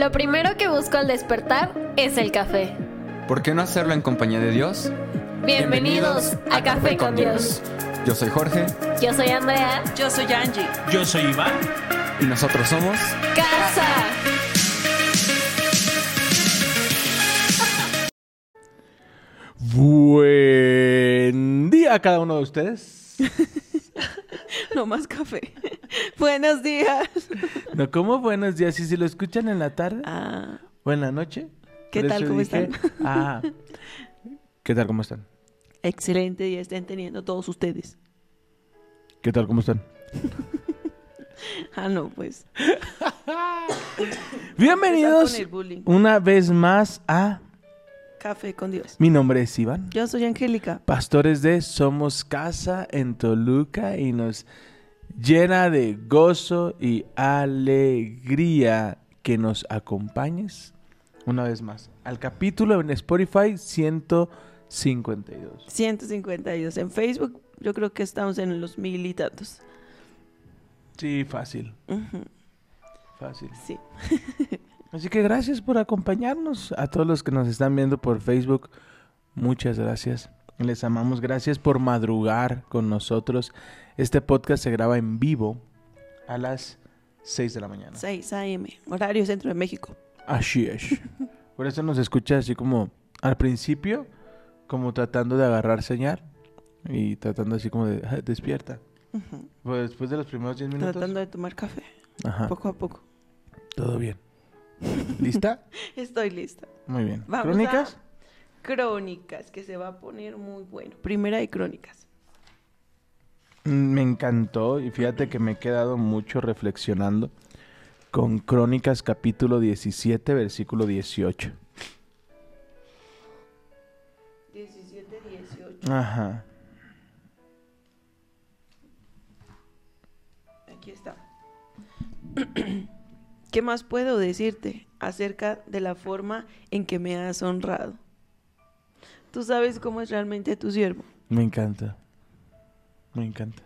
Lo primero que busco al despertar es el café. ¿Por qué no hacerlo en compañía de Dios? Bienvenidos, a, Café con Dios. Yo soy Jorge Yo soy Andrea. Yo soy Angie. Yo soy Iván. y nosotros somos... Casa. Buen día a cada uno de ustedes. No más café. Buenos días. No, ¿cómo buenos días? ¿Y si lo escuchan en la tarde? Ah, Buena noche. ¿Qué Por tal? ¿Cómo dije, están? Ah. ¿Qué tal? ¿Cómo están? excelente día estén teniendo todos ustedes. ¿Qué tal? ¿Cómo están? Ah, no, pues. Bienvenidos una vez más a... Café con Dios. Mi nombre es Iván. Yo soy Angélica. Pastores de Somos Casa en Toluca y nos llena de gozo y alegría que nos acompañes una vez más al capítulo en Spotify 152. 152. En Facebook yo creo que estamos en los mil y tantos. Sí, fácil, fácil. Sí. Así que gracias por acompañarnos a todos los que nos están viendo por Facebook. Muchas gracias. Les amamos. Gracias por madrugar con nosotros. Este podcast se graba en vivo a las 6 de la mañana. 6 a.m. Horario Centro de México. Así es. Por eso nos escucha así como al principio, como tratando de agarrar señal y tratando así como de "Ah, despierta. Pues después de los primeros 10 minutos. Tratando de tomar café. Ajá, Poco a poco. todo bien. ¿Lista? Estoy lista. Muy bien. Vamos ¿Crónicas? a Crónicas, que se va a poner muy bueno. Primera de crónicas. Mm, Me encantó y fíjate que me he quedado mucho reflexionando con Crónicas capítulo 17, versículo 18. 17, 18. Ajá. Aquí está. ¿Qué más puedo decirte acerca de la forma en que me has honrado? Tú sabes cómo es realmente tu siervo. Me encanta. Me encanta.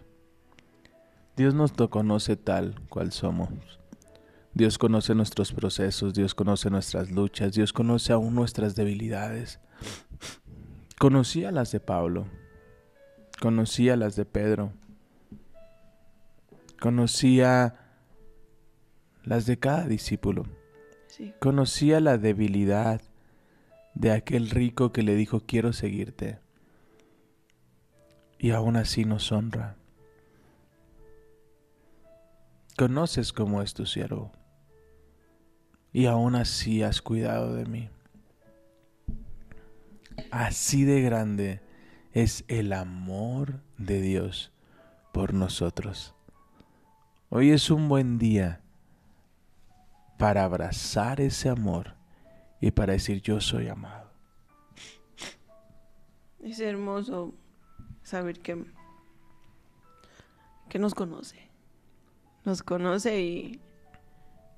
Dios nos conoce tal cual somos. Dios conoce nuestros procesos, Dios conoce nuestras luchas, Dios conoce aún nuestras debilidades. Conocía las de Pablo, conocía las de Pedro, conocía las de cada discípulo. Sí. Conocía la debilidad de aquel rico que le dijo quiero seguirte. Y aún así nos honra. Conoces cómo es tu siervo. Y aún así has cuidado de mí. Así de grande es el amor de Dios por nosotros. Hoy es un buen día para abrazar ese amor y para decir yo soy amado. Es hermoso saber que, que nos conoce. Nos conoce y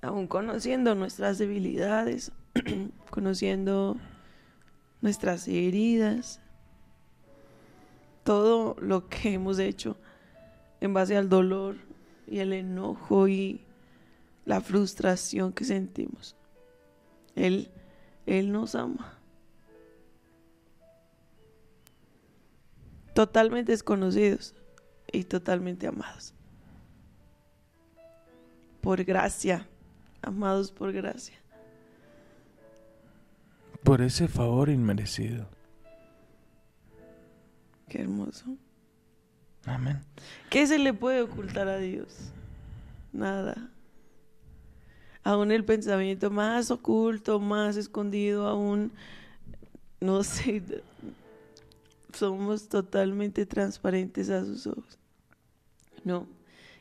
aún conociendo nuestras debilidades, conociendo nuestras heridas, todo lo que hemos hecho en base al dolor y el enojo y la frustración que sentimos. Él, él nos ama. Totalmente desconocidos y totalmente amados. Por gracia, amados por gracia. Por ese favor inmerecido. Qué hermoso. Amén. ¿Qué se le puede ocultar a Dios? Nada. Aún el pensamiento más oculto, más escondido, aún, no sé, somos totalmente transparentes a sus ojos. No.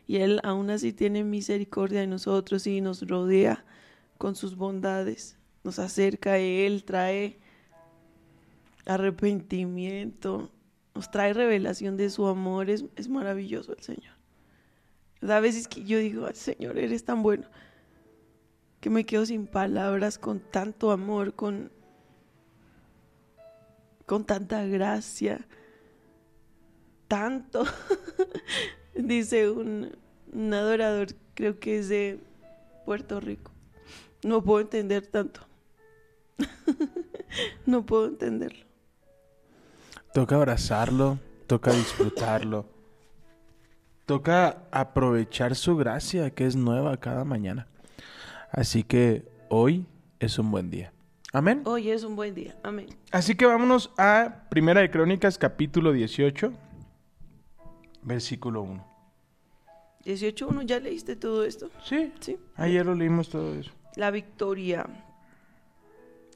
Y Él aún así tiene misericordia de nosotros y nos rodea con sus bondades. Nos acerca a Él, trae arrepentimiento, nos trae revelación de su amor. Es, es maravilloso el Señor. A veces que yo digo, "Ay, Señor, eres tan bueno, que me quedo sin palabras con tanto amor, con, con tanta gracia, tanto. Dice un, adorador, creo que es de Puerto Rico. No puedo entender tanto. no puedo entenderlo. Toca abrazarlo, toca disfrutarlo. Toca aprovechar su gracia que es nueva cada mañana. Así que hoy es un buen día. Amén. Hoy es un buen día. Amén. Así que vámonos a Primera de Crónicas capítulo 18, versículo 1. 18.1, ¿ya leíste todo esto? Sí, Sí. ayer lo leímos todo eso. La victoria.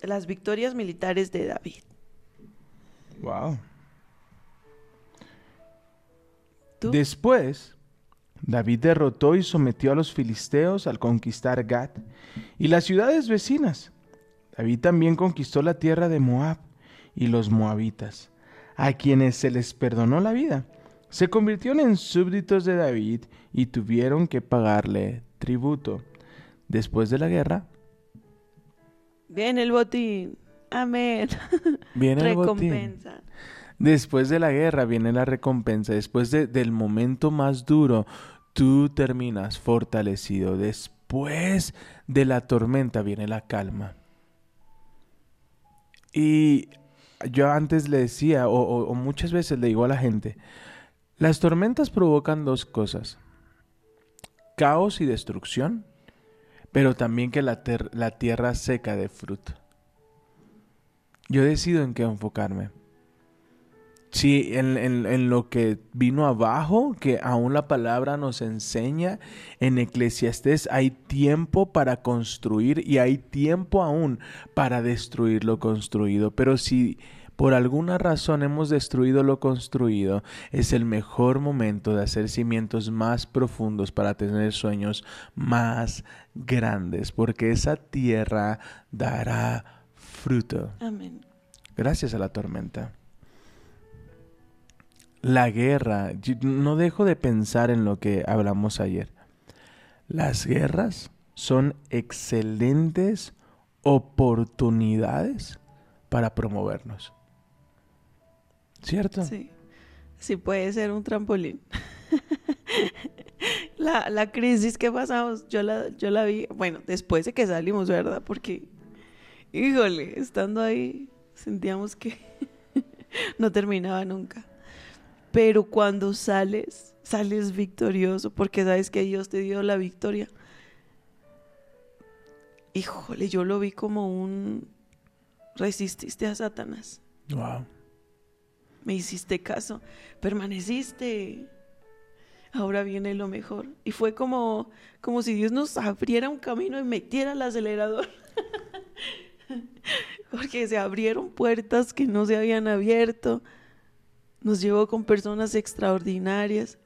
Las victorias militares de David. Wow. ¿Tú? Después, David derrotó y sometió a los filisteos al conquistar Gat y las ciudades vecinas. David también conquistó la tierra de Moab y los moabitas, a quienes se les perdonó la vida. Se convirtieron en súbditos de David y tuvieron que pagarle tributo. Después de la guerra, Bien el botín. Amén. viene el botín. Recompensa. Después de la guerra viene la recompensa. Después de- del momento más duro, tú terminas fortalecido. Después de la tormenta viene la calma. Y yo antes le decía, o, muchas veces le digo a la gente, las tormentas provocan dos cosas. Caos y destrucción, pero también que la, la tierra seca de fruto. Yo decido en qué enfocarme. Sí, en, en- en lo que vino abajo, que aún la palabra nos enseña en Eclesiastés, hay tiempo para construir y hay tiempo aún para destruir lo construido. Pero si por alguna razón hemos destruido lo construido, es el mejor momento de hacer cimientos más profundos para tener sueños más grandes, porque esa tierra dará fruto Amén. gracias a la tormenta. La guerra, no dejo de pensar en lo que hablamos ayer. Las guerras son excelentes oportunidades para promovernos. ¿Cierto? Sí. Sí, puede ser un trampolín. la, la crisis que pasamos, yo la, yo la vi, bueno, después de que salimos, ¿verdad? Porque, híjole, estando ahí, sentíamos que no terminaba nunca. Pero cuando sales, sales victorioso, porque sabes que Dios te dio la victoria. Híjole, yo lo vi como un resististe a Satanás. Wow. Me hiciste caso, permaneciste. Ahora viene lo mejor. Y fue como, como si Dios nos abriera un camino y metiera el acelerador. Porque se abrieron puertas que no se habían abierto. Nos llevó con personas extraordinarias.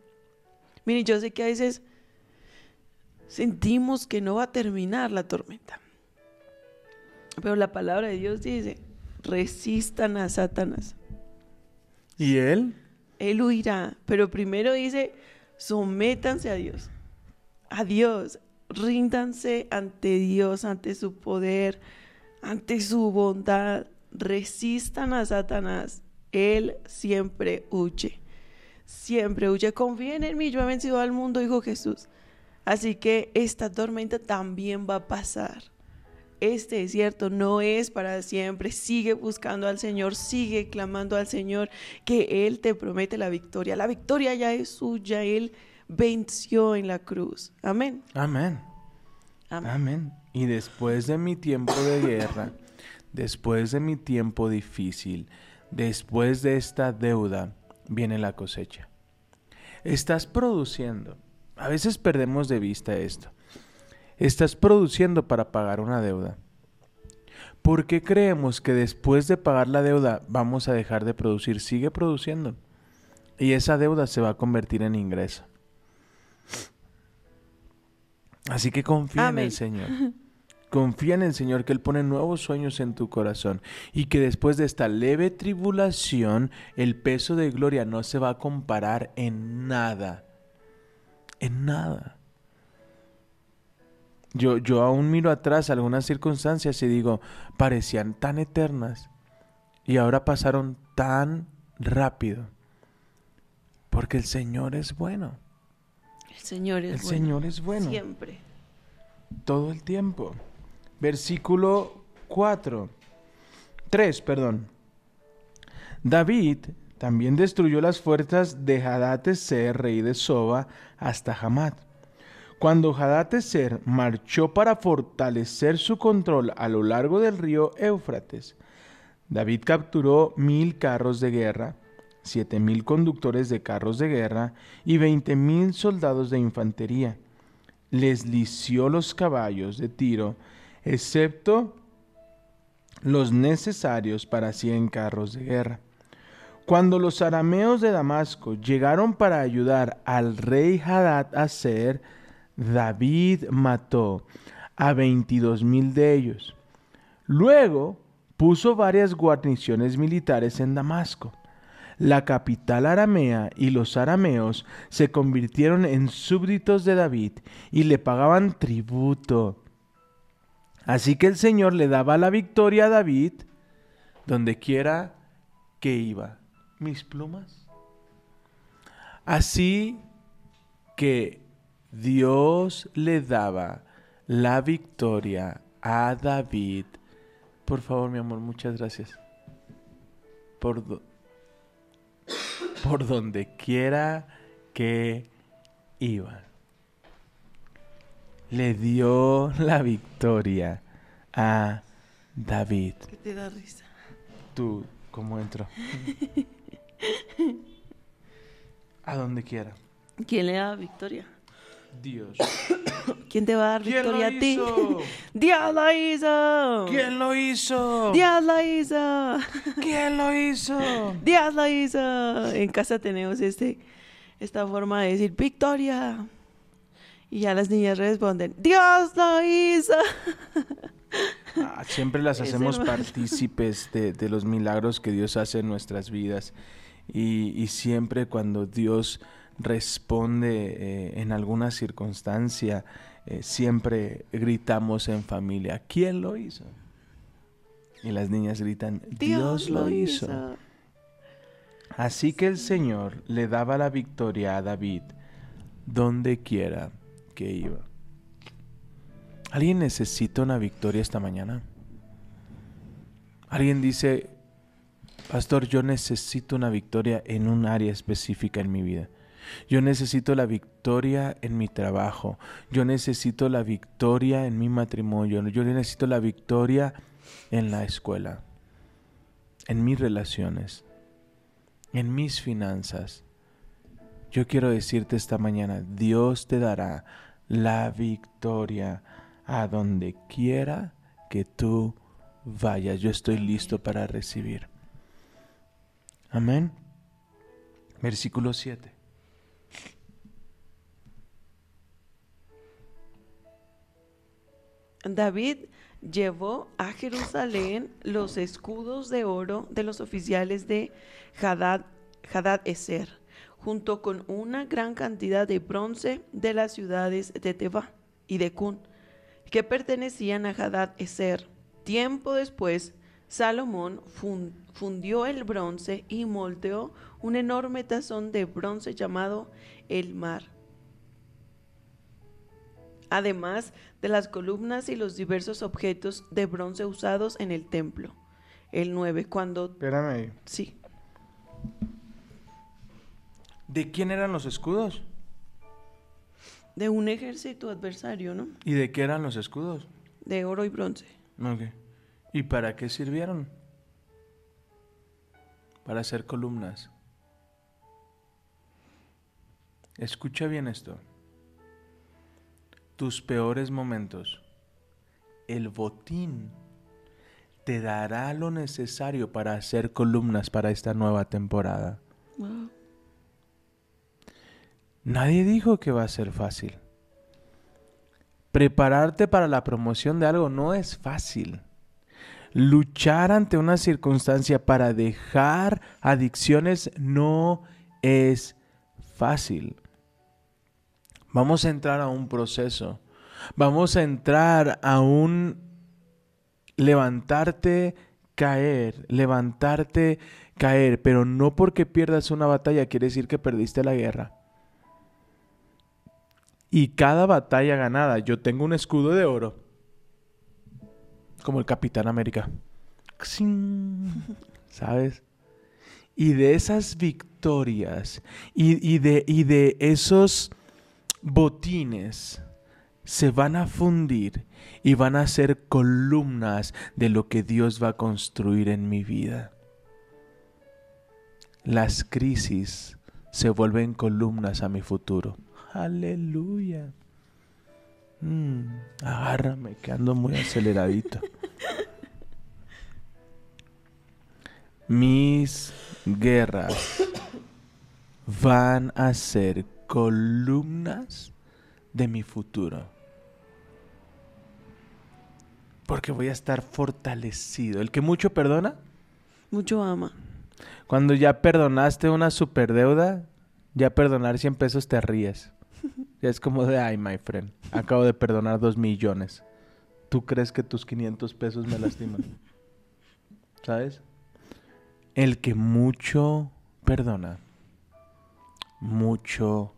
Miren, yo sé que a veces sentimos que no va a terminar la tormenta. Pero la palabra de Dios dice, resistan a Satanás. ¿Y él? Él huirá, pero primero dice, sométanse a Dios. A Dios, ríndanse ante Dios, ante su poder, ante su bondad. Resistan a Satanás. Él siempre huye. Siempre huye. Confíen en mí, yo he vencido al mundo, dijo Jesús. Así que esta tormenta también va a pasar. Este desierto no es para siempre. Sigue buscando al Señor, sigue clamando al Señor que Él te promete la victoria. La victoria ya es suya. Él venció en la cruz. Amén. Amén. Amén. Amén. Y después de mi tiempo de guerra, después de mi tiempo difícil, después de esta deuda, viene la cosecha. Estás produciendo. A veces perdemos de vista esto. Estás produciendo para pagar una deuda. ¿Por qué creemos que después de pagar la deuda vamos a dejar de producir? Sigue produciendo. Y esa deuda se va a convertir en ingreso. Así que confía en el Señor. Confía en el Señor que Él pone nuevos sueños en tu corazón y que después de esta leve tribulación el peso de gloria no se va a comparar en nada. En nada. Yo, yo aún miro atrás algunas circunstancias y digo, parecían tan eternas y ahora pasaron tan rápido. Porque el Señor es bueno. El Señor es El bueno. Señor es bueno Siempre. todo el tiempo. Versículo 4. 3, perdón. David también destruyó las fuerzas de Hadatezer, rey de Soba, hasta Hamad. Cuando Hadatezer marchó para fortalecer su control a lo largo del río Éufrates, David capturó mil carros de guerra, siete mil conductores de carros de guerra y veinte mil soldados de infantería. Les lició los caballos de tiro, excepto los necesarios para cien carros de guerra. Cuando los arameos de Damasco llegaron para ayudar al rey Hadad Aser, David mató a veintidós mil de ellos. Luego puso varias guarniciones militares en Damasco. La capital aramea y los arameos se convirtieron en súbditos de David y le pagaban tributo. Así que el Señor le daba la victoria a David donde quiera que iba. Mis plumas. Así que Dios le daba la victoria a David. Por favor, mi amor, muchas gracias. Por, do- por donde quiera que iba. Le dio la victoria a David. ¿Qué te da risa? Tú, ¿cómo entro? A donde quiera. ¿Quién le da victoria? Dios. ¿Quién te va a dar ¿Quién victoria a ti? ¡Dios lo hizo! ¿Quién lo hizo? ¡Dios lo hizo! ¿Quién lo hizo? ¡Dios lo hizo! En casa tenemos este, esta forma de decir victoria. Y ya las niñas responden, ¡Dios lo hizo! Ah, siempre las hacemos partícipes de, de los milagros que Dios hace en nuestras vidas. Y, y siempre cuando Dios responde eh, en alguna circunstancia, eh, siempre gritamos en familia, ¿quién lo hizo? Y las niñas gritan, Dios, lo hizo. Así que el Señor le daba la victoria a David donde quiera que iba. ¿Alguien necesita una victoria esta mañana? ¿Alguien dice, Pastor, yo necesito una victoria en un área específica en mi vida? Yo necesito la victoria en mi trabajo. Yo necesito la victoria en mi matrimonio. Yo necesito la victoria en la escuela, en mis relaciones, en mis finanzas. Yo quiero decirte esta mañana, Dios te dará la victoria a donde quiera que tú vayas. Yo estoy listo para recibir. Amén. Versículo 7. David llevó a Jerusalén los escudos de oro de los oficiales de Hadad, Eser, junto con una gran cantidad de bronce de las ciudades de Teba y de Cun, que pertenecían a Hadad Eser. Tiempo después, Salomón fun- fundió el bronce y moldeó un enorme tazón de bronce llamado el mar además de las columnas y los diversos objetos de bronce usados en el templo. El 9, cuando... Espérame. Sí, ¿De quién eran los escudos? de un ejército adversario, ¿no? ¿Y de qué eran los escudos? De oro y bronce. Ok. ¿Y para qué sirvieron? Para hacer columnas. Escucha bien esto. Tus peores momentos, el botín, te dará lo necesario para hacer columnas para esta nueva temporada. Wow. Nadie dijo que va a ser fácil. Prepararte para la promoción de algo no es fácil. Luchar ante una circunstancia para dejar adicciones no es fácil. Vamos a entrar a un proceso. Vamos a entrar a un levantarte, caer, levantarte, caer, pero no porque pierdas una batalla quiere decir que perdiste la guerra. Y cada batalla ganada, yo tengo un escudo de oro. Como el Capitán América. ¿Sabes? Y de esas victorias y, y de, y de esos botines se van a fundir y van a ser columnas de lo que Dios va a construir en mi vida. Las crisis se vuelven columnas a mi futuro. Aleluya. Mm, agárrame, que ando muy aceleradito. Mis guerras van a ser columnas de mi futuro. Porque voy a estar fortalecido. El que mucho perdona, Mucho ama. cuando ya perdonaste una superdeuda, ya perdonar 100 pesos te ríes. Ya es como de, ay, my friend, acabo de perdonar 2 millones. ¿Tú crees que tus 500 pesos me lastiman? ¿Sabes? El que mucho perdona, mucho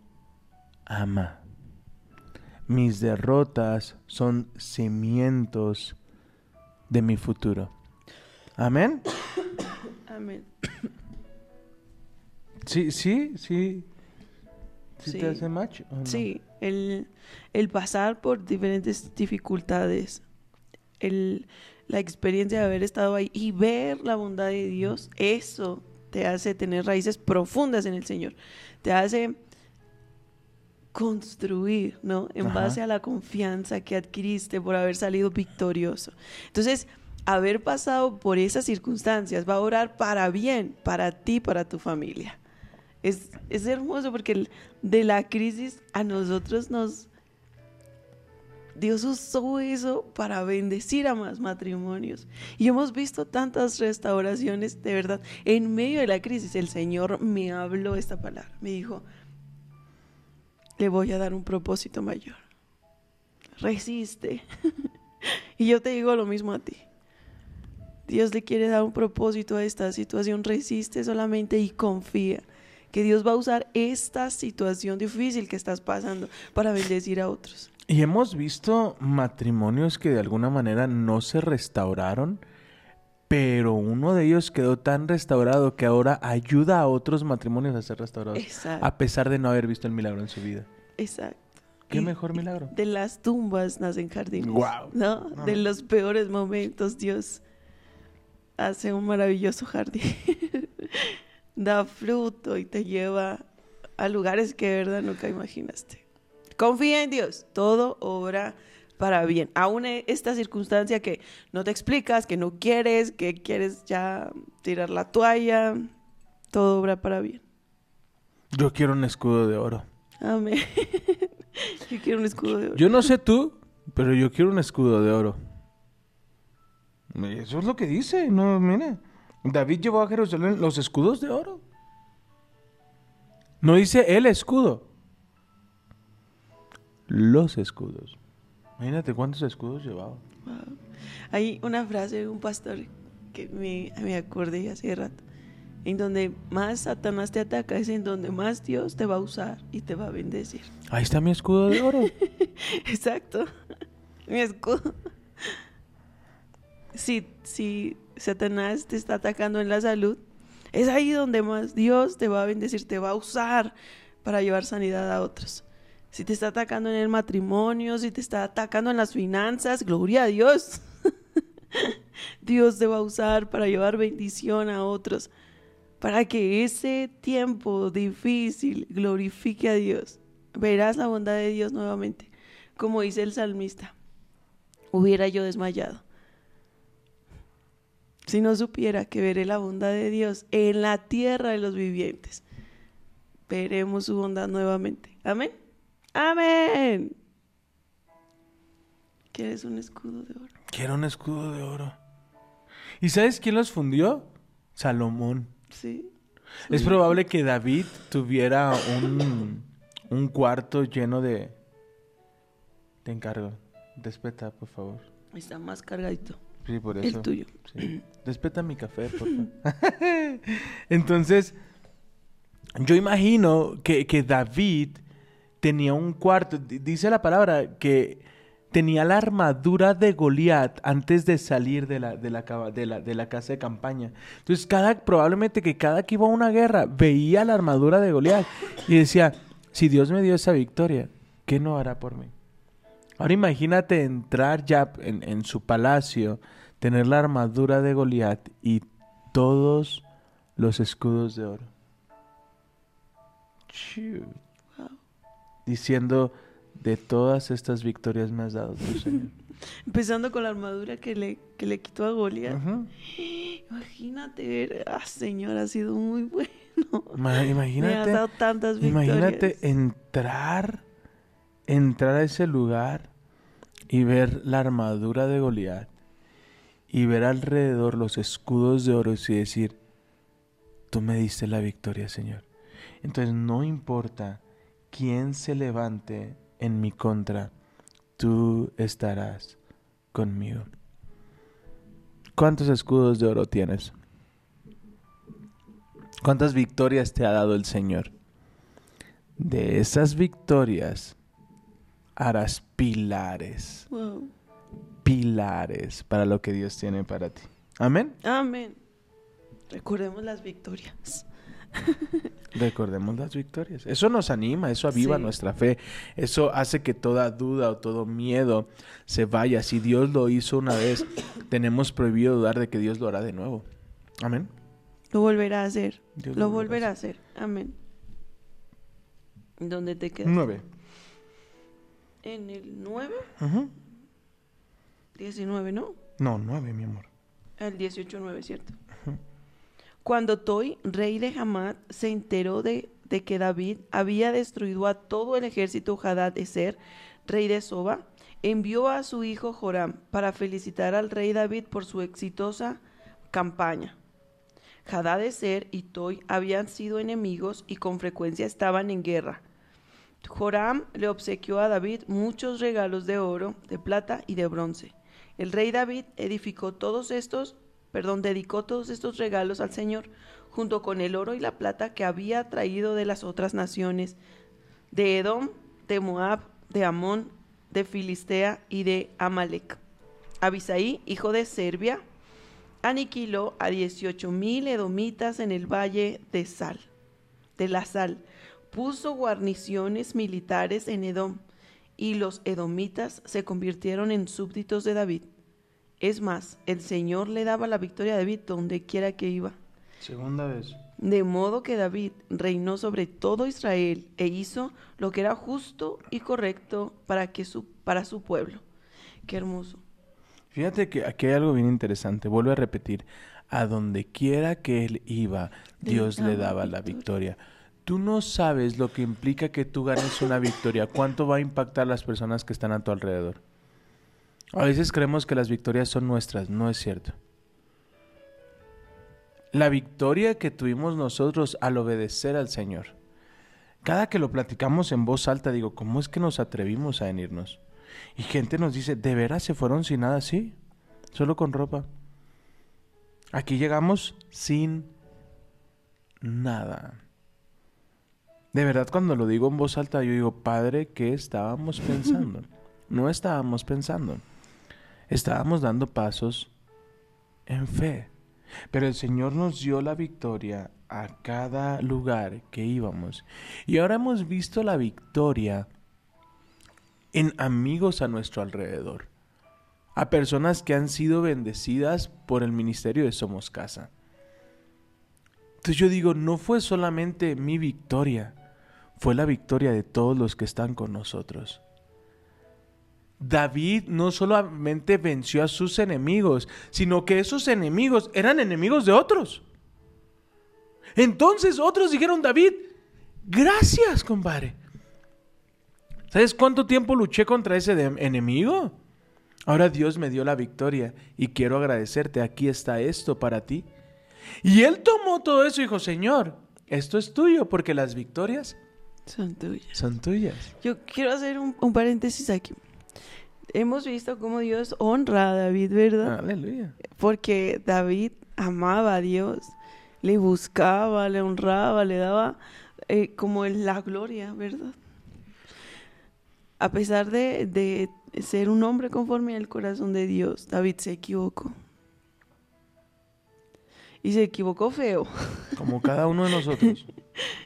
ama. Mis derrotas son cimientos de mi futuro. Amén. Amén. Sí, sí, sí. ¿Sí, Sí. te hace match? o no? Sí, el, el pasar por diferentes dificultades, el, la experiencia de haber estado ahí y ver la bondad de Dios, eso te hace tener raíces profundas en el Señor. Te hace construir, ¿no? En Ajá. base a la confianza que adquiriste por haber salido victorioso. Entonces, haber pasado por esas circunstancias va a orar para bien, para ti, para tu familia. Es, es hermoso porque el- de la crisis a nosotros nos... Dios usó eso para bendecir a más matrimonios. Y hemos visto tantas restauraciones, de verdad. En medio de la crisis, el Señor me habló esta palabra. Me dijo, le voy a dar un propósito mayor. Resiste. y yo te digo lo mismo a ti. Dios le quiere dar un propósito a esta situación. Resiste solamente y confía que Dios va a usar esta situación difícil que estás pasando para bendecir a otros. Y hemos visto matrimonios que de alguna manera no se restauraron, pero uno de ellos quedó tan restaurado que ahora ayuda a otros matrimonios a ser restaurados, Exacto. a pesar de no haber visto el milagro en su vida. Exacto. ¿Qué mejor milagro? De las tumbas nacen jardines. Guau. ¿No? No, De los peores momentos, Dios hace un maravilloso jardín. da fruto y te lleva a lugares que de verdad nunca imaginaste. Confía en Dios, todo obra para bien. Aún e- esta circunstancia que no te explicas, que no quieres, que quieres ya tirar la toalla, todo obra para bien. Yo quiero un escudo de oro. Amén. Yo quiero un escudo de oro. Yo no sé tú, pero yo quiero un escudo de oro. Eso es lo que dice, no, mire. David llevó a Jerusalén los escudos de oro. No dice el escudo. Los escudos. Imagínate cuántos escudos llevaba. Wow. Hay una frase de un pastor que me, me acordé hace rato, en donde más Satanás te ataca es en donde más Dios te va a usar y te va a bendecir. Ahí está mi escudo de oro. Exacto. Mi escudo. Si, si Satanás te está atacando en la salud, es ahí donde más Dios te va a bendecir, te va a usar para llevar sanidad a otros. Si te está atacando en el matrimonio, si te está atacando en las finanzas, gloria a Dios. Dios te va a usar para llevar bendición a otros, para que ese tiempo difícil glorifique a Dios. Verás la bondad de Dios nuevamente, como dice el salmista. Hubiera yo desmayado. Si no supiera que veré la bondad de Dios en la tierra de los vivientes, veremos su bondad nuevamente. Amén. Amén. ¿Quieres un escudo de oro? Quiero un escudo de oro. ¿Y sabes quién los fundió? Salomón. Sí. Es probable que David tuviera un, un cuarto lleno de... Te encargo. Despeta, por favor. Está más cargadito. Sí, por El eso. tuyo. Sí. Despeta mi café, por favor. Entonces, yo imagino que, que David tenía un cuarto. Dice la palabra que tenía la armadura de Goliat antes de salir de la, de la- de la casa de campaña. Entonces, cada, probablemente que cada que iba a una guerra veía la armadura de Goliat y decía, si Dios me dio esa victoria, ¿qué no hará por mí? Ahora imagínate entrar ya en, en su palacio, tener la armadura de Goliat y todos los escudos de oro. Diciendo, de todas estas victorias me has dado tú, Señor. Empezando con la armadura que le, que le quitó a Goliat. Imagínate, ah, Señor, ha sido muy bueno. Ma- Me has Imagínate, dado tantas victorias. imagínate entrar, entrar a ese lugar y ver la armadura de Goliat y ver alrededor los escudos de oro y decir, tú me diste la victoria, Señor. Entonces no importa quién se levante en mi contra, tú estarás conmigo. ¿Cuántos escudos de oro tienes? ¿Cuántas victorias te ha dado el Señor? De esas victorias harás pilares, Wow. Pilares para lo que Dios tiene para ti. Amén. Amén. Recordemos las victorias. Recordemos las victorias. Eso nos anima, eso aviva Sí. nuestra fe, eso hace que toda duda o todo miedo se vaya. Si Dios lo hizo una vez, tenemos prohibido dudar de que Dios lo hará de nuevo. Amén. Lo volverá a hacer. Dios Lo volverá a hacer. Amén. ¿Dónde te quedas? Nueve. En el 9, Ujú. 19, ¿no? No, nueve, mi amor. El 18-9, ¿cierto? Cuando Toi, rey de Hamad, se enteró de, de que David había destruido a todo el ejército Hadad Eser, rey de Soba, envió a su hijo Joram para felicitar al rey David por su exitosa campaña. Hadad Eser y Toi habían sido enemigos y con frecuencia estaban en guerra. Joram le obsequió a David muchos regalos de oro, de plata y de bronce. El rey David edificó todos estos, perdón, dedicó todos estos regalos al Señor, junto con el oro y la plata que había traído de las otras naciones, de Edom, de Moab, de Amón, de Filistea y de Amalek. Abisaí, hijo de Serbia, aniquiló a 18 mil edomitas en el valle de Sal, de la Sal. Puso guarniciones militares en Edom, y los edomitas se convirtieron en súbditos de David. Es más, el Señor le daba la victoria a David donde quiera que iba. Segunda vez. De modo que David reinó sobre todo Israel e hizo lo que era justo y correcto para, que su, para su pueblo. Qué hermoso. Fíjate que aquí hay algo bien interesante. Vuelvo a repetir. A donde quiera que él iba, Dios le daba daba la victoria. Tú no sabes lo que implica que tú ganes una victoria, cuánto va a impactar las personas que están a tu alrededor. A veces creemos que las victorias son nuestras, no es cierto. La victoria que tuvimos nosotros al obedecer al Señor. Cada que lo platicamos en voz alta, digo, ¿cómo es que nos atrevimos a venirnos? Y gente nos dice, ¿de veras se fueron sin nada? Sí, solo con ropa. Aquí llegamos sin nada. De verdad, cuando lo digo en voz alta, yo digo, Padre, ¿qué estábamos pensando? No estábamos pensando. Estábamos dando pasos en fe. Pero el Señor nos dio la victoria a cada lugar que íbamos. Y ahora hemos visto la victoria en amigos a nuestro alrededor. A personas que han sido bendecidas por el ministerio de Somos Casa. Entonces yo digo, no fue solamente mi victoria, fue la victoria de todos los que están con nosotros. David no solamente venció a sus enemigos, sino que esos enemigos eran enemigos de otros. Entonces otros dijeron, David, gracias, compadre. ¿Sabes cuánto tiempo luché contra ese enemigo? Ahora Dios me dio la victoria y quiero agradecerte. Aquí está esto para ti. Y él tomó todo eso y dijo, Señor, esto es tuyo porque las victorias Son tuyas. son tuyas. Yo quiero hacer un, un paréntesis aquí. Hemos visto cómo Dios honra a David, ¿verdad? Aleluya. Porque David amaba a Dios, le buscaba, le honraba, le daba eh, como la gloria, ¿verdad? a pesar de, de ser un hombre conforme al corazón de Dios, David se equivocó. Y se equivocó feo. Como cada uno de nosotros.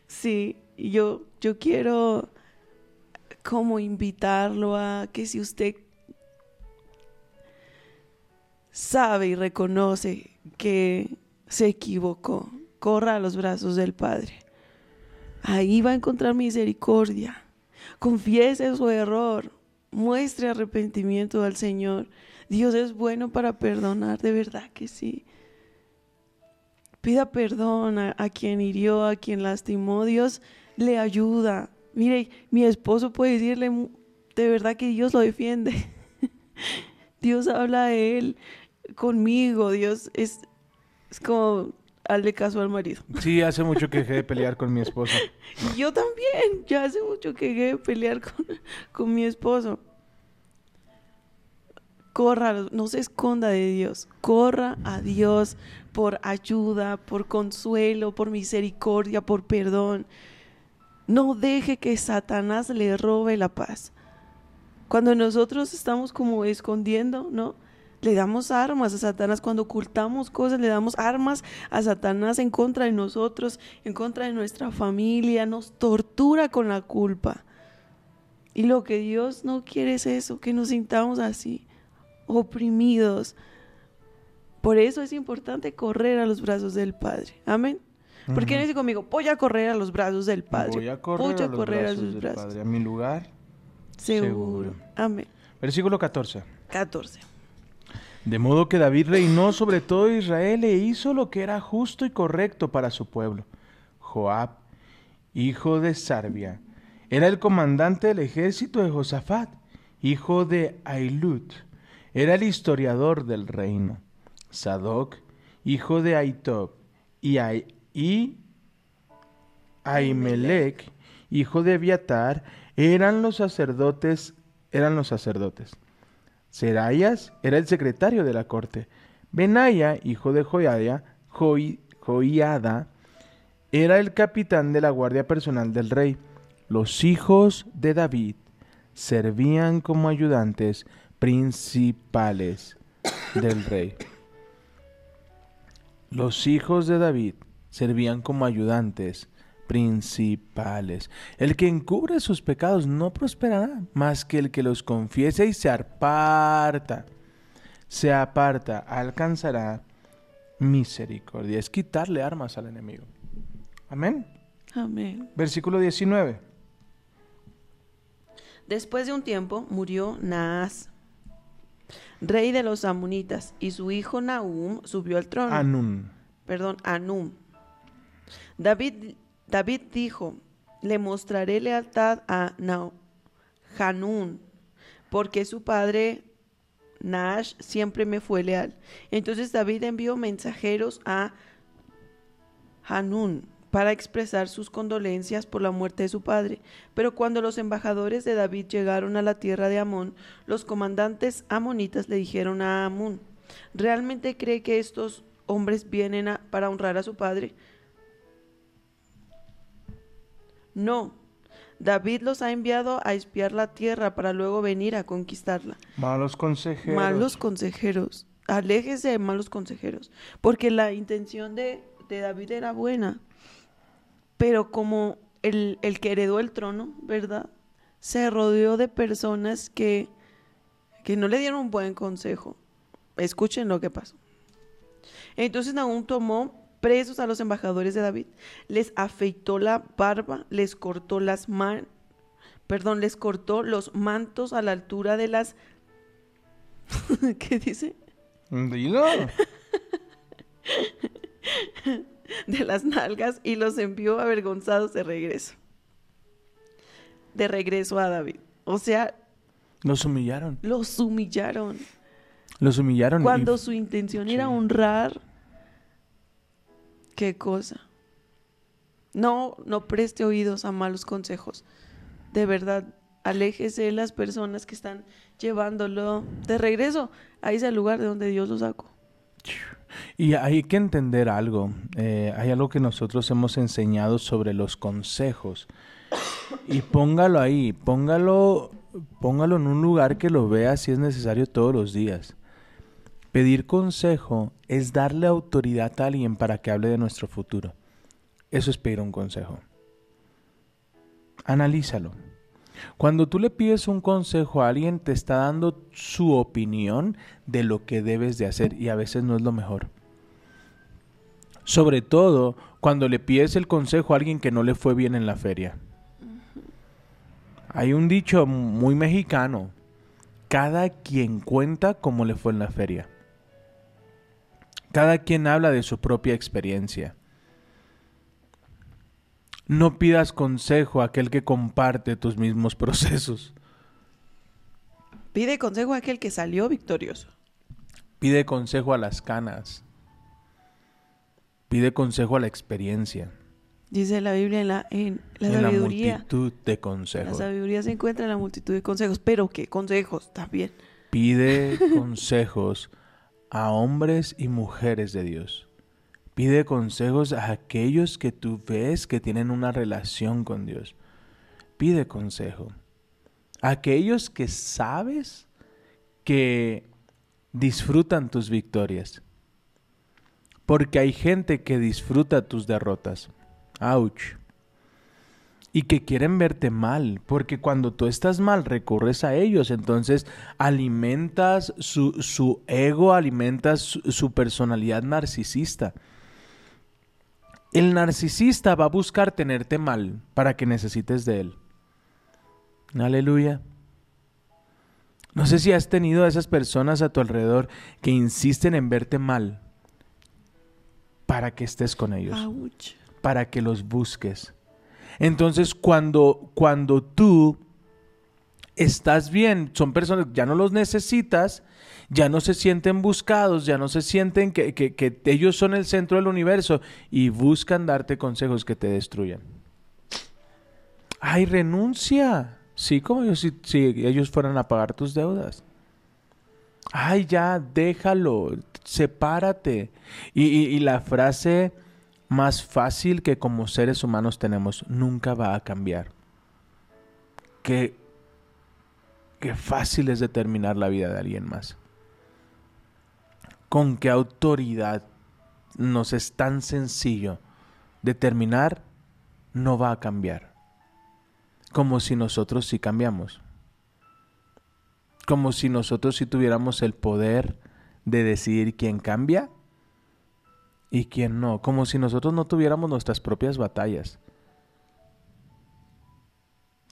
Sí, y yo, yo quiero como invitarlo a que si usted sabe y reconoce que se equivocó, corra a los brazos del Padre. Ahí va a encontrar misericordia. Confiese su error. Muestre arrepentimiento al Señor. Dios es bueno para perdonar, de verdad que sí. Pida perdón a, a quien hirió, a quien lastimó. Dios le ayuda. Mire, mi esposo puede decirle de verdad que Dios lo defiende. Dios habla de él conmigo. Dios es, es como hazle caso al marido. Sí, hace mucho que dejé de pelear con mi esposa. Y yo también. Ya hace mucho que dejé de pelear con, con mi esposo. Corra, no se esconda de Dios. Corra a Dios por ayuda, por consuelo, por misericordia, por perdón. No deje que Satanás le robe la paz. Cuando nosotros estamos como escondiendo, ¿no? Le damos armas a Satanás. Cuando ocultamos cosas, le damos armas a Satanás en contra de nosotros, en contra de nuestra familia. Nos tortura con la culpa. Y lo que Dios no quiere es eso, que nos sintamos así, oprimidos. Por eso es importante correr a los brazos del Padre. Amén. ¿Por qué no dice conmigo? Voy a correr a los brazos del Padre. Voy a correr, Voy a, los correr brazos sus del brazos. Padre, a mi lugar. Seguro. Seguro. Amén. Versículo 14. 14. De modo que David reinó sobre todo Israel e hizo lo que era justo y correcto para su pueblo. Joab, hijo de Sarbia, era el comandante del ejército de Josafat, hijo de Ailut, era el historiador del reino. Sadoc, hijo de Aitob, y, Ai- y Ahimelech, hijo de Abiatar, eran los sacerdotes, eran los sacerdotes. Seraías era el secretario de la corte. Benaya, hijo de Joiada, Joi- Joiada, era el capitán de la guardia personal del rey. Los hijos de David servían como ayudantes principales del rey. Los hijos de David servían como ayudantes principales. El que encubre sus pecados no prosperará, más que el que los confiese y se aparta. Se aparta, alcanzará misericordia. Es quitarle armas al enemigo. Amén. Amén. Versículo 19. Después de un tiempo murió Naas, rey de los amonitas, y su hijo Nahum subió al trono. Anún. Perdón, Anum. David, dijo, le mostraré lealtad a Na- Hanún, porque su padre Nash siempre me fue leal. Entonces David envió mensajeros a Hanún para expresar sus condolencias por la muerte de su padre. Pero cuando los embajadores de David llegaron a la tierra de Amón, los comandantes amonitas le dijeron a Amón, ¿realmente cree que estos hombres vienen para honrar a su padre? No. David los ha enviado a espiar la tierra para luego venir a conquistarla. Malos consejeros. Malos consejeros. Aléjese de malos consejeros. Porque la intención de, de David era buena. Pero como el, el que heredó el trono, ¿verdad? Se rodeó de personas que, que no le dieron un buen consejo. Escuchen lo que pasó. Entonces Nahum tomó presos a los embajadores de David, les afeitó la barba, les cortó las man, perdón, les cortó los mantos a la altura de las ¿Qué dice? Dilo. De las nalgas y los envió avergonzados de regreso. De regreso a David. O sea, Los humillaron. los humillaron. Los humillaron. y- Cuando su intención era honrar, ¿qué cosa? No, no preste oídos a malos consejos. De verdad, aléjese de las personas que están llevándolo de regreso a ese lugar de donde Dios lo sacó. Y hay que entender algo. eh, hay algo que nosotros hemos enseñado sobre los consejos. Y póngalo ahí, póngalo póngalo en un lugar que lo vea si es necesario todos los días. Pedir consejo es darle autoridad a alguien para que hable de nuestro futuro. Eso es pedir un consejo. Analízalo. Cuando tú le pides un consejo a alguien, te está dando su opinión de lo que debes de hacer y a veces no es lo mejor. Sobre todo cuando le pides el consejo a alguien que no le fue bien en la feria. Hay un dicho muy mexicano. Cada quien cuenta cómo le fue en la feria. Cada quien habla de su propia experiencia. No pidas consejo a aquel que comparte tus mismos procesos. Pide consejo a aquel que salió victorioso. Pide consejo a las canas. Pide consejo a la experiencia. Dice la Biblia en la, en la en la multitud de La consejos. sabiduría se encuentra en la multitud de consejos. Pero ¿qué consejos? También. Pide consejos a hombres y mujeres de Dios. Pide consejos a aquellos que tú ves que tienen una relación con Dios. Pide consejo. A aquellos que sabes que disfrutan tus victorias. Porque hay gente que disfruta tus derrotas. Ouch. Y que quieren verte mal, porque cuando tú estás mal recurres a ellos, entonces alimentas su, su ego, alimentas su, su personalidad narcisista. El narcisista va a buscar tenerte mal para que necesites de él. Aleluya. No sé si has tenido a esas personas a tu alrededor que insisten en verte mal para que estés con ellos para que los busques. Entonces, cuando, cuando tú estás bien, son personas, ya no los necesitas, ya no se sienten buscados, ya no se sienten que, que- que ellos son el centro del universo y buscan darte consejos que te destruyan. Ay, renuncia. Sí, como yo, si, ellos fueran a pagar tus deudas. Ay, ya, déjalo, sepárate. Y la frase más fácil que como seres humanos tenemos nunca va a cambiar. Qué, qué fácil es determinar la vida de alguien más. Con qué autoridad nos es tan sencillo determinar no va a cambiar. Como si nosotros sí cambiamos. Como si nosotros sí tuviéramos el poder de decidir quién cambia y quién no. Como si nosotros no tuviéramos nuestras propias batallas.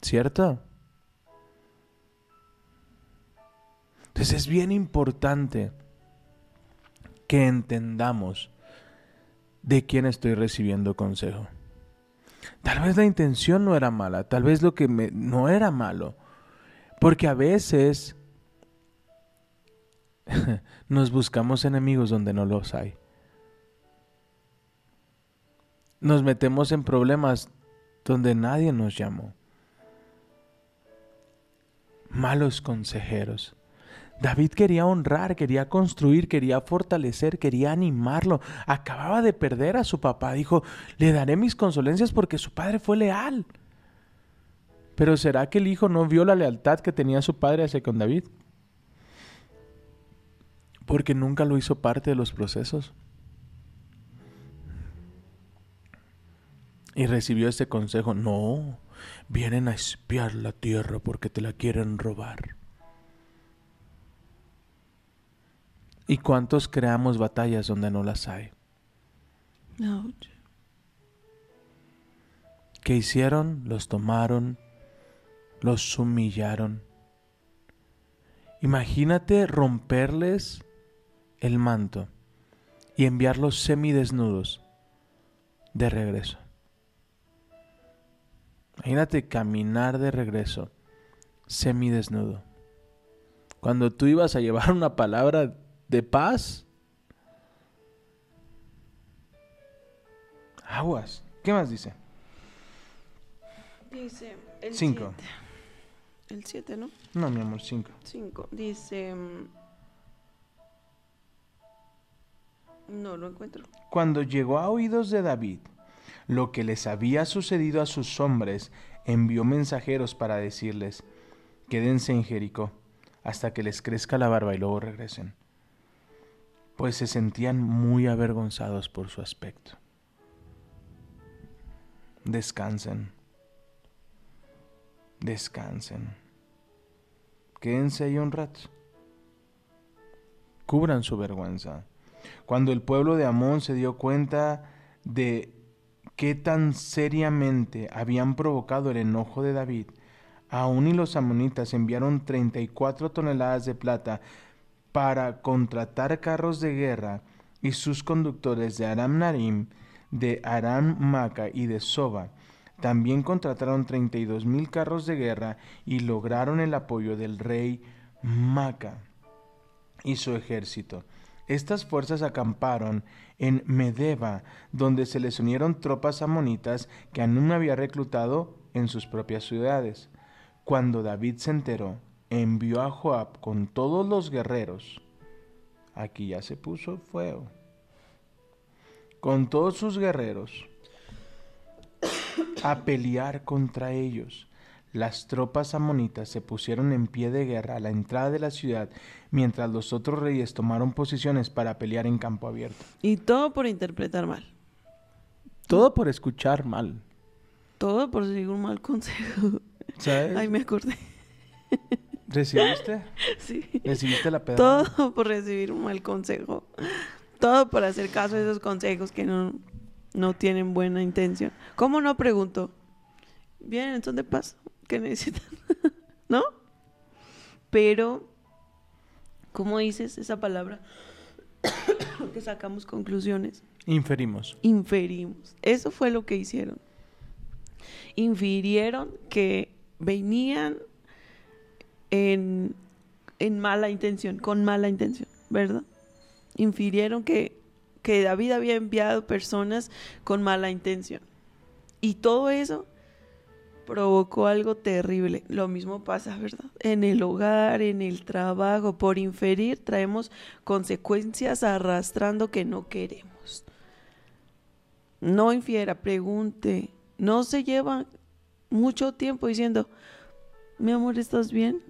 ¿Cierto? Entonces es bien importante que entendamos de quién estoy recibiendo consejo. Tal vez la intención no era mala, tal vez lo que me, no era malo, porque a veces nos buscamos enemigos donde no los hay. Nos metemos en problemas donde nadie nos llamó. Malos consejeros. David quería honrar, quería construir, quería fortalecer, quería animarlo. Acababa de perder a su papá. Dijo, le daré mis consolencias porque su padre fue leal. Pero ¿será que el hijo no vio la lealtad que tenía su padre hacia con David? Porque nunca lo hizo parte de los procesos. Y recibió este consejo, no, vienen a espiar la tierra porque te la quieren robar. ¿Y cuántos creamos batallas donde no las hay? Ouch. ¿Qué hicieron? Los tomaron, los humillaron. Imagínate romperles el manto y enviarlos semidesnudos de regreso. Imagínate caminar de regreso semidesnudo. Cuando tú ibas a llevar una palabra de paz, aguas. ¿Qué más dice? Dice el Cinco. siete. El 7, ¿no? No, mi amor, cinco. 5. Dice... mm, No lo encuentro. Cuando llegó a oídos de David lo que les había sucedido a sus hombres, envió mensajeros para decirles, quédense en Jericó hasta que les crezca la barba y luego regresen, pues se sentían muy avergonzados por su aspecto. Descansen, descansen, quédense ahí un rato, cubran su vergüenza. Cuando el pueblo de Amón se dio cuenta de qué tan seriamente habían provocado el enojo de David, aún y los amonitas enviaron 34 toneladas de plata para contratar carros de guerra y sus conductores de Aram Narim, de Aram Maca y de Soba. También contrataron 32 mil carros de guerra y lograron el apoyo del rey Maca y su ejército. Estas fuerzas acamparon en Medeba, donde se les unieron tropas amonitas que Anún había reclutado en sus propias ciudades. Cuando David se enteró, envió a Joab con todos los guerreros. Aquí ya se puso fuego. Con todos sus guerreros a pelear contra ellos. Las tropas amonitas se pusieron en pie de guerra a la entrada de la ciudad, mientras los otros reyes tomaron posiciones para pelear en campo abierto. Y todo por interpretar mal. Todo por escuchar mal. Todo por seguir un mal consejo. ¿Sabes? Ay, me acordé. ¿Recibiste? Sí. ¿Recibiste la pedra? Todo por recibir un mal consejo. Todo por hacer caso a esos consejos que no, no tienen buena intención. ¿Cómo no pregunto? Bien, entonces de paz. ¿Qué necesitan? ¿No? Pero, ¿cómo dices esa palabra? que sacamos conclusiones. Inferimos. Inferimos. Eso fue lo que hicieron. Infirieron que venían en, en mala intención, con mala intención, ¿verdad? Infirieron que, que David había enviado personas con mala intención. Y todo eso provocó algo terrible. Lo mismo pasa, ¿verdad? En el hogar, en el trabajo. Por inferir traemos consecuencias arrastrando que no queremos. No infiera, pregunte. No se lleva mucho tiempo diciendo, mi amor, ¿estás bien?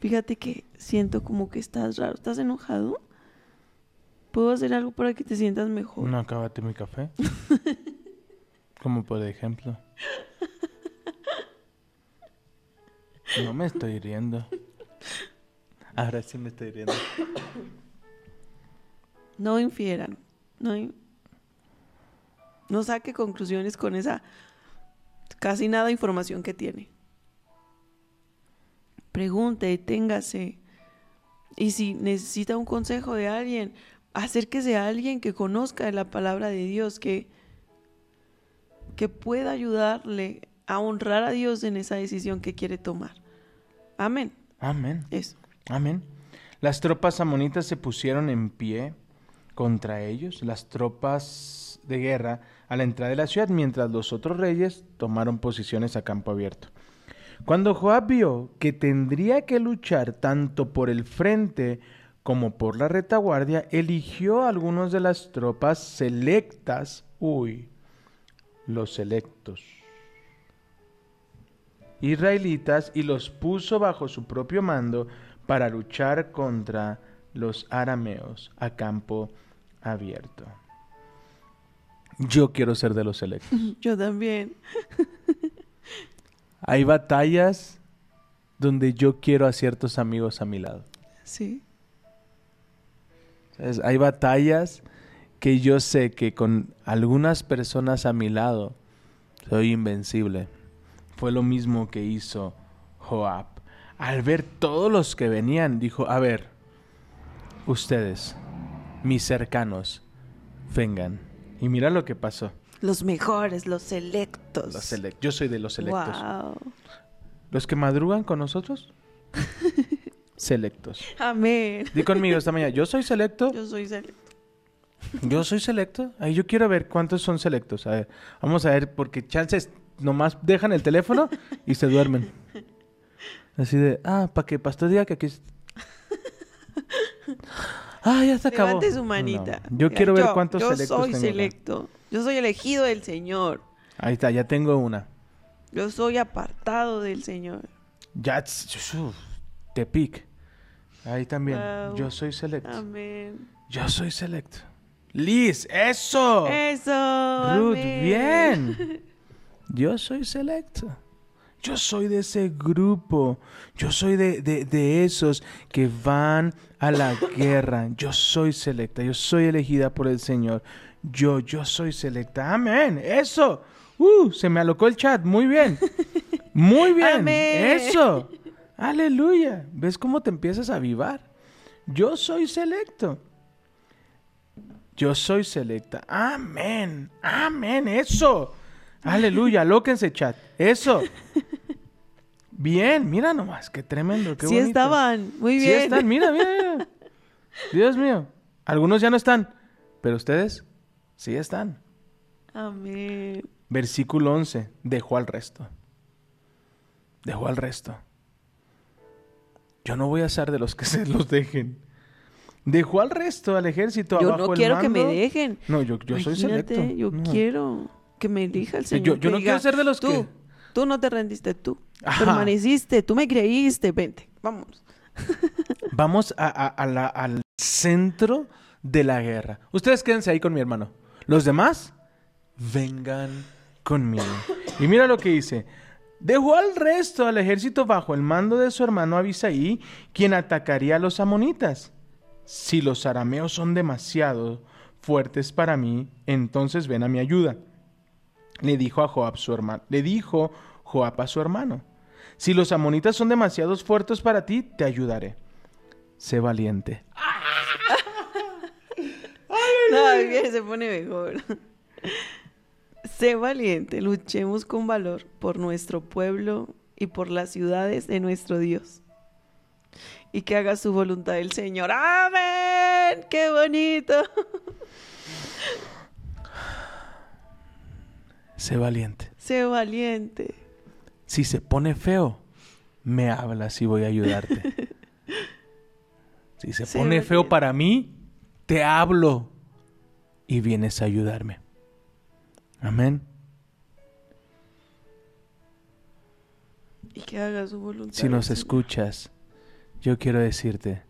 Fíjate que siento como que estás raro. ¿Estás enojado? ¿Puedo hacer algo para que te sientas mejor? No, acábate mi café. Como por ejemplo. No me estoy riendo. Ahora sí me estoy riendo. No infieran. No, in- no saque conclusiones con esa casi nada información que tiene. Pregunte, deténgase. Y si necesita un consejo de alguien, acérquese a alguien que conozca la palabra de Dios, que, que pueda ayudarle a honrar a Dios en esa decisión que quiere tomar. Amén. Amén. Eso. Amén. Las tropas amonitas se pusieron en pie contra ellos, las tropas de guerra, a la entrada de la ciudad, mientras los otros reyes tomaron posiciones a campo abierto. Cuando Joab vio que tendría que luchar tanto por el frente como por la retaguardia, eligió a algunos de las tropas selectas, uy, los selectos, israelitas y los puso bajo su propio mando para luchar contra los arameos a campo abierto. Yo quiero ser de los selectos. Yo también. Hay batallas donde yo quiero a ciertos amigos a mi lado. Sí. ¿Sabes? Hay batallas que yo sé que con algunas personas a mi lado soy invencible. Fue lo mismo que hizo Joab. Al ver todos los que venían, dijo, a ver, ustedes, mis cercanos, vengan. Y mira lo que pasó. Los mejores, los selectos. Los yo soy de los selectos. Wow. Los que madrugan con nosotros, selectos. Amén. Di conmigo esta mañana, yo soy selecto. Yo soy selecto. Yo soy selecto. Ay, yo quiero ver cuántos son selectos. A ver, vamos a ver, porque chances nomás dejan el teléfono y se duermen. Así de, ah, para que pastor diga que aquí. Ah, ya se acabó. Levante su manita. No, Yo quiero ver yo- cuántos yo selectos soy tengo. selecto. Yo soy elegido del Señor. Ahí está, ya tengo una. Yo soy apartado del Señor. Ya, tss, uf, Tepic. Ahí también. Wow. Yo soy select. Amén. Yo soy select. Liz, eso. Eso. Ruth, amén. bien. Yo soy selecto. Yo soy de ese grupo. Yo soy de, de- de esos que van a la guerra. Yo soy selecta. Yo soy elegida por el Señor. Yo, yo soy selecta. Amén. Eso. Uh, se me alocó el chat. Muy bien. Muy bien. Amén. Eso. Aleluya. ¿Ves cómo te empiezas a avivar? Yo soy selecto. Yo soy selecta. Amén. Amén. Eso. Aleluya. Alóquense, chat. Eso. Bien. Mira nomás. Qué tremendo. Qué Sí bonito. estaban. Muy Sí bien. están. Mira, mira, mira. Dios mío. Algunos ya no están. Pero ustedes sí están. Amén. Versículo 11. Dejó al resto. Dejó al resto. Yo no voy a ser de los que se los dejen. Dejó al resto, al ejército Yo abajo no el quiero que me dejen. No, yo, yo soy selecto. Yo No. quiero que me elija el Señor. yo- yo no quiero ser de los tú, que- Tú no te rendiste, tú. Ajá. Permaneciste, tú me creíste. Vente, vamos. Vamos a- a- a la- al centro de la guerra. Ustedes quédense ahí con mi hermano. Los demás, vengan conmigo. Y mira lo que dice. Dejó al resto al ejército bajo el mando de su hermano Abisaí, quien atacaría a los amonitas. Si los arameos son demasiado fuertes para mí, entonces ven a mi ayuda. Le dijo a Joab su hermano. Le dijo Joab a su hermano. Si los amonitas son demasiado fuertes para ti, te ayudaré. Sé valiente. No, que se pone mejor. sé valiente, luchemos con valor por nuestro pueblo y por las ciudades de nuestro Dios. Y que haga su voluntad el Señor. ¡Amén! ¡Qué bonito! Sé valiente. Sé valiente. Si se pone feo, me hablas y voy a ayudarte. Si se Sé pone feo para mí, te hablo y vienes a ayudarme. Amén. Y que haga su voluntad. Si nos escuchas, yo quiero decirte,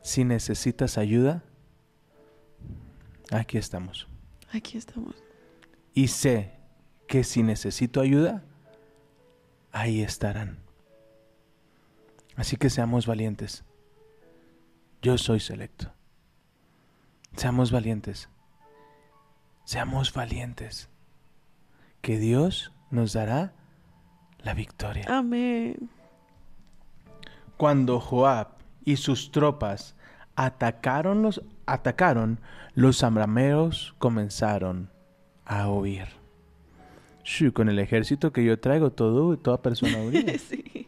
si necesitas ayuda, aquí estamos. Aquí estamos. Y sé que si necesito ayuda, ahí estarán. Así que seamos valientes. Yo soy selecto. Seamos valientes. Seamos valientes. Que Dios nos dará la victoria. Amén. Cuando Joab y sus tropas atacaron los, atacaron, los amrameos comenzaron a huir. Con el ejército que yo traigo, todo, toda persona sí.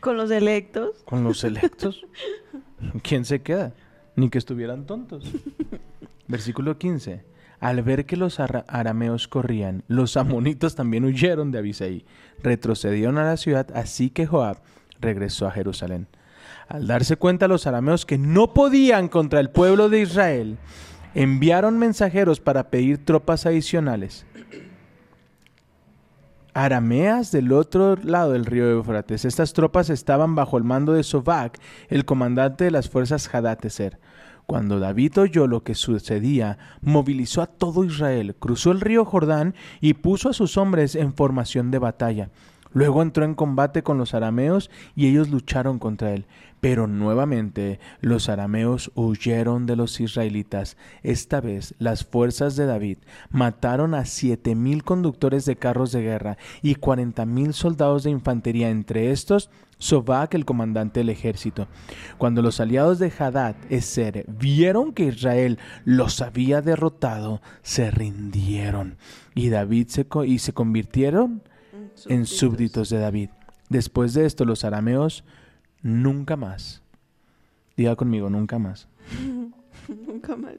Con los electos. Con los electos. ¿Quién se queda? Ni que estuvieran tontos. Versículo 15. Al ver que los ara- arameos corrían, los amonitas también huyeron de Abisaí. Retrocedieron a la ciudad, así que Joab regresó a Jerusalén. Al darse cuenta los arameos que no podían contra el pueblo de Israel, enviaron mensajeros para pedir tropas adicionales. Arameas del otro lado del río Éufrates. Estas tropas estaban bajo el mando de Sobac, el comandante de las fuerzas Hadateser. Cuando David oyó lo que sucedía, movilizó a todo Israel, cruzó el río Jordán y puso a sus hombres en formación de batalla. Luego entró en combate con los arameos y ellos lucharon contra él. Pero nuevamente los arameos huyeron de los israelitas. Esta vez las fuerzas de David mataron a siete mil conductores de carros de guerra y cuarenta mil soldados de infantería, entre estos Sobac, el comandante del ejército. Cuando los aliados de Hadad Eser vieron que Israel los había derrotado, se rindieron y David se co- y se convirtieron en súbditos de David. Después de esto, los arameos nunca más, diga conmigo, nunca más, Nunca más.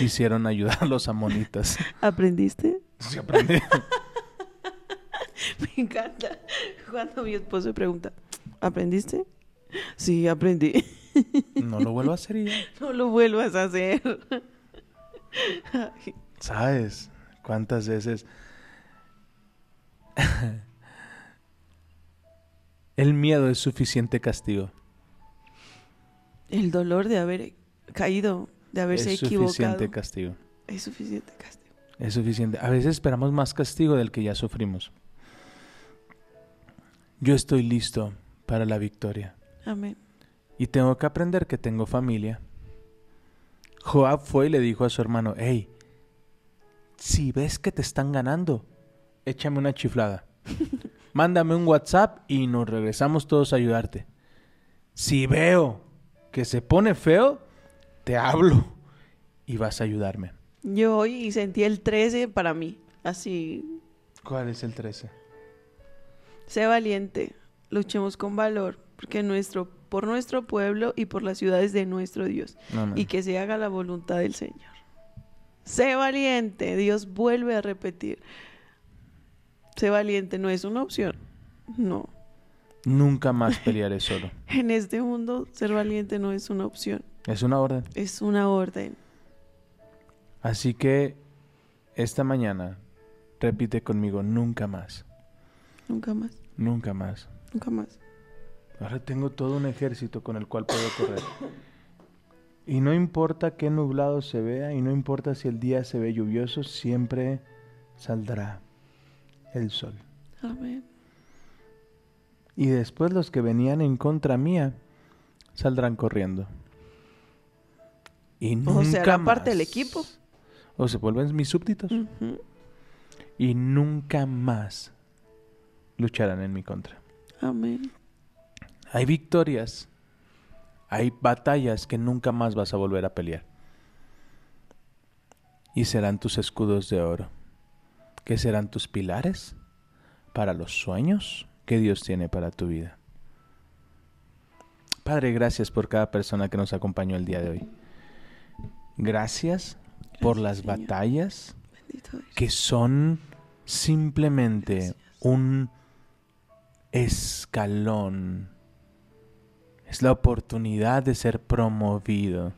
hicieron ayudar a los amonitas. ¿Aprendiste? Se aprende. Me encanta cuando mi esposo pregunta, ¿aprendiste? Sí, aprendí. No lo vuelvo a hacer ya. No lo vuelvas a hacer. ¿Sabes cuántas veces El miedo es suficiente castigo. El dolor de haber caído, de haberse es equivocado. suficiente castigo. Es suficiente castigo. Es suficiente. A veces esperamos más castigo del que ya sufrimos. Yo estoy listo para la victoria. Amén. Y tengo que aprender que tengo familia. Joab fue y le dijo a su hermano, hey, si ves que te están ganando, échame una chiflada. Mándame un WhatsApp y nos regresamos todos a ayudarte. Si veo que se pone feo, te hablo y vas a ayudarme. Yo hoy sentí el 13 para mí. Así, ¿Cuál es el 13? sé valiente, luchemos con valor, porque nuestro, por nuestro pueblo y por las ciudades de nuestro Dios. Y que se haga la voluntad del Señor. Sé valiente, Dios vuelve a repetir. Sé valiente no es una opción. No. Nunca más pelearé solo. En este mundo, ser valiente no es una opción, Es una orden. es una orden. Así que esta mañana repite conmigo, nunca más, Nunca más, nunca más. nunca más. Ahora tengo todo un ejército con el cual puedo correr. Y no importa qué nublado se vea y no importa si el día se ve lluvioso, siempre saldrá el sol. Amén. Y después los que venían en contra mía saldrán corriendo. Y nunca O serán parte del más- equipo. O se vuelven mis súbditos. Y nunca más lucharán en mi contra. Amén. Hay victorias, hay batallas que nunca más vas a volver a pelear. Y serán tus escudos de oro, que serán tus pilares para los sueños que Dios tiene para tu vida. Padre, gracias por cada persona que nos acompañó el día de hoy. Gracias, por las Señor. batallas que son simplemente Gracias. un escalón. Es la oportunidad de ser promovido.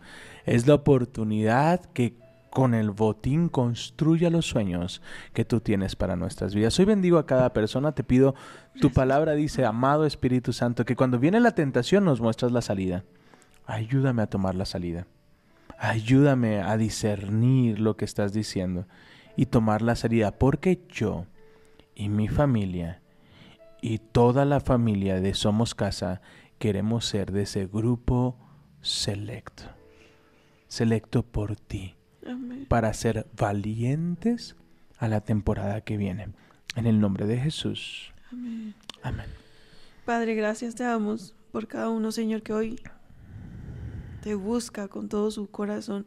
Es la oportunidad que con el botín construya los sueños que tú tienes para nuestras vidas. Hoy bendigo a cada persona, te pido, tu palabra dice, amado Espíritu Santo, que cuando viene la tentación nos muestras la salida. Ayúdame a tomar la salida. Ayúdame a discernir lo que estás diciendo y tomar la salida, porque yo y mi familia y toda la familia de Somos Casa queremos ser de ese grupo selecto, selecto por ti, Amén. para ser valientes a la temporada que viene. En el nombre de Jesús. Amén. Amén. Padre, gracias te damos por cada uno, Señor, que hoy te busca con todo su corazón.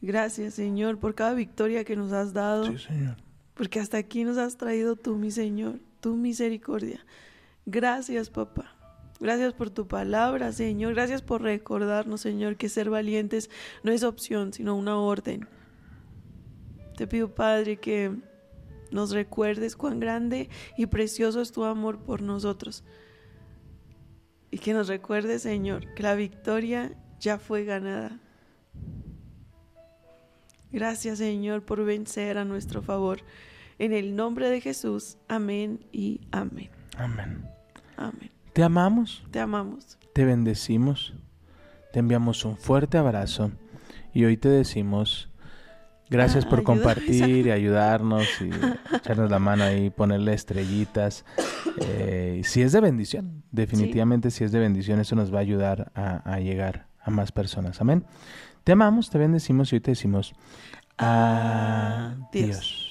Gracias, Señor, por cada victoria que nos has dado, Sí, Señor. porque hasta aquí nos has traído tú, mi Señor, tu misericordia. Gracias, papá. Gracias por tu palabra, Señor. Gracias por recordarnos, Señor, que ser valientes no es opción, sino una orden. Te pido, Padre, que nos recuerdes cuán grande y precioso es tu amor por nosotros. Y que nos recuerdes, Señor, que la victoria ya fue ganada. Gracias, Señor, por vencer a nuestro favor. En el nombre de Jesús, amén y amén. Amén. Amén. Te amamos. Te amamos. te bendecimos, te enviamos un fuerte abrazo y hoy te decimos gracias Ah, por compartir y ayudarnos y echarnos la mano ahí, ponerle estrellitas. Eh, si es de bendición, definitivamente si es de bendición, eso nos va a ayudar a, a llegar a más personas. Amén. Te amamos, te bendecimos y hoy te decimos Adiós. adiós.